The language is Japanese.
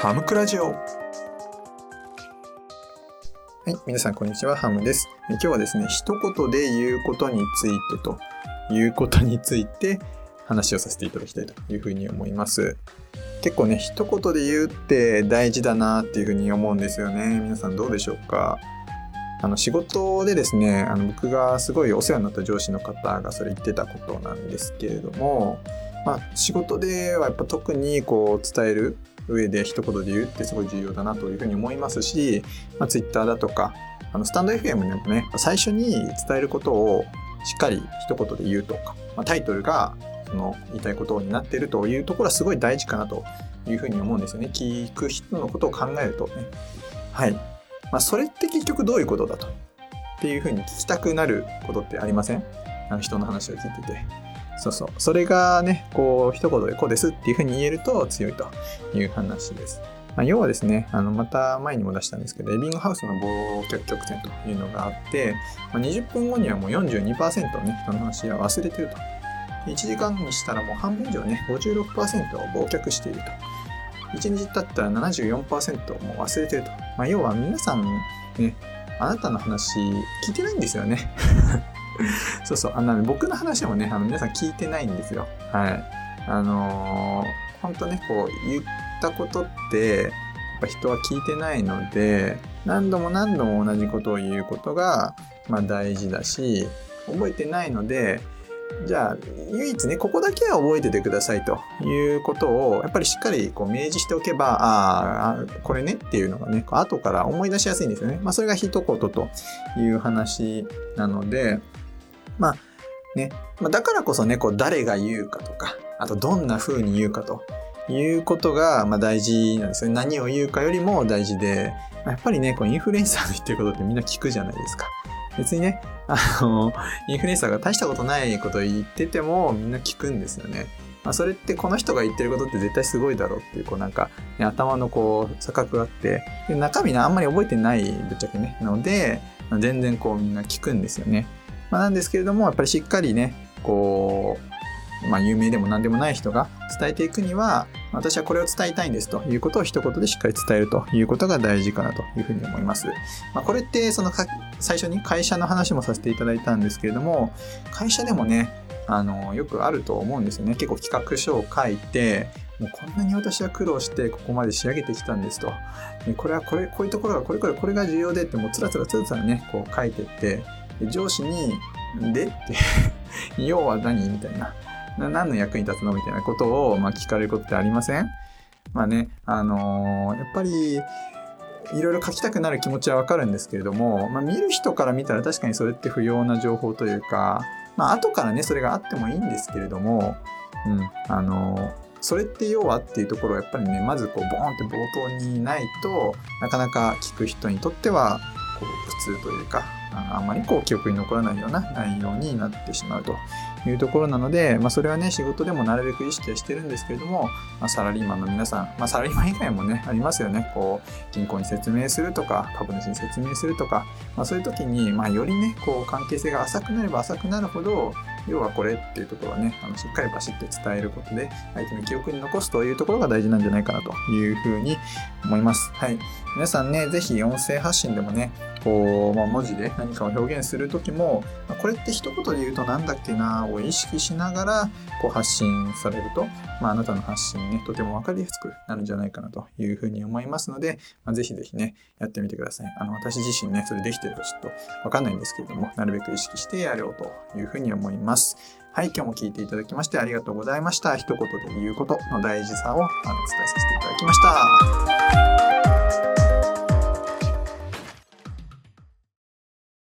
ハムクラジオ。はい皆さんこんにちは。ハムです。今日はですね一言で言うことについてということについて話をさせていただきたいというふうに思います。結構ね一言で言うって大事だなっていうふうに思うんですよね。皆さんどうでしょうか？あの仕事でですねあの僕がすごいお世話になった上司の方がそれ言ってたことなんですけれども、まあ、仕事ではやっぱ特にこう伝える上で一言で言うってすごい重要だなというふうに思いますし、まあ、Twitter だとかあのスタンド FM でもね最初に伝えることをしっかり一言で言うとか、まあ、タイトルがその言いたいことになっているというところはすごい大事かなというふうに思うんですよね。聞く人のことを考えるとね。はい。まあ、それって結局どういうことだと？っていうふうに聞きたくなることってありません？あの人の話を聞いてて。そうそう。それがね、こう、一言でこうですっていうふうに言えると強いという話です。まあ、要はですね、あの、また前にも出したんですけど、エビングハウスの忘却曲線というのがあって、まあ、20分後にはもう42%ね、人の話は忘れてると。1時間にしたらもう半分以上ね、56%を忘却していると。1日経ったら74%もう忘れてると。まあ、要は皆さんね、あなたの話聞いてないんですよね。そうそう。あの、僕の話もね、あの皆さん聞いてないんですよ。はい。あのー、本当ね、こう言ったことって、やっぱ人は聞いてないので、何度も何度も同じことを言うことが、まあ大事だし、覚えてないので、じゃあ唯一ねここだけは覚えててくださいということをやっぱりしっかりこう明示しておけばああこれねっていうのがね後から思い出しやすいんですよね。まあそれが一言という話なのでまあね、まあ、だからこそねこう誰が言うかとかあとどんな風に言うかということがまあ大事なんですよね。何を言うかよりも大事でまやっぱりねこうインフルエンサーの言ってることってみんな聞くじゃないですか。別にね、あの、インフルエンサーが大したことないことを言っててもみんな聞くんですよね。まあ、それってこの人が言ってることって絶対すごいだろうっていう、こうなんか、ね、頭のこう錯覚があって、で中身ね、あんまり覚えてないぶっちゃけね。なので、ま、全然こうみんな聞くんですよね。まあ、なんですけれども、やっぱりしっかりね、こう、まあ、有名でも何でもない人が伝えていくには、私はこれを伝えたいんですということを一言でしっかり伝えるということが大事かなというふうに思います。まあ、これってその最初に会社の話もさせていただいたんですけれども、会社でもね、あの、よくあると思うんですよね。結構企画書を書いて、もうこんなに私は苦労してここまで仕上げてきたんですと。これはこれ、こういうところがこれこれこれが重要でってもうつらつらつらつらね、こう書いてって、上司に、でって 要は何みたいな。何の役に立つのみたいなことを、まあ、聞かれることってありません？まあね、あのー、やっぱり、いろいろ書きたくなる気持ちはわかるんですけれども、まあ、見る人から見たら確かにそれって不要な情報というか、まあ、後からね、それがあってもいいんですけれども、うん、あのー、それって要はっていうところをやっぱりね、まずこう、ボーンって冒頭にないとなかなか聞く人にとっては、こう、普通というか、あんまりこう記憶に残らないような内容になってしまうというところなので、まあ、それはね仕事でもなるべく意識はしてるんですけれども、まあ、サラリーマンの皆さん、まあ、サラリーマン以外もねありますよねこう銀行に説明するとか株主に説明するとか、まあ、そういう時に、まあ、よりねこう関係性が浅くなれば浅くなるほど要はこれっていうところはねあのしっかりバシッと伝えることで相手の記憶に残すというところが大事なんじゃないかなというふうに思います。はい、皆さんね是非音声発信でもねこう、まあ、文字で何かを表現する時も、まあ、これって一言で言うと何だっけなを意識しながらこう発信されると、まあ、あなたの発信ねとても分かりやすくなるんじゃないかなというふうに思いますので、まあ、ぜひぜひねやってみてください。あの私自身ねそれできてるかちょっと分かんないんですけれどもなるべく意識してやろうというふうに思います。はい今日も聞いていただきましてありがとうございました。一言で言うことの大事さをあの伝えさせていただきました。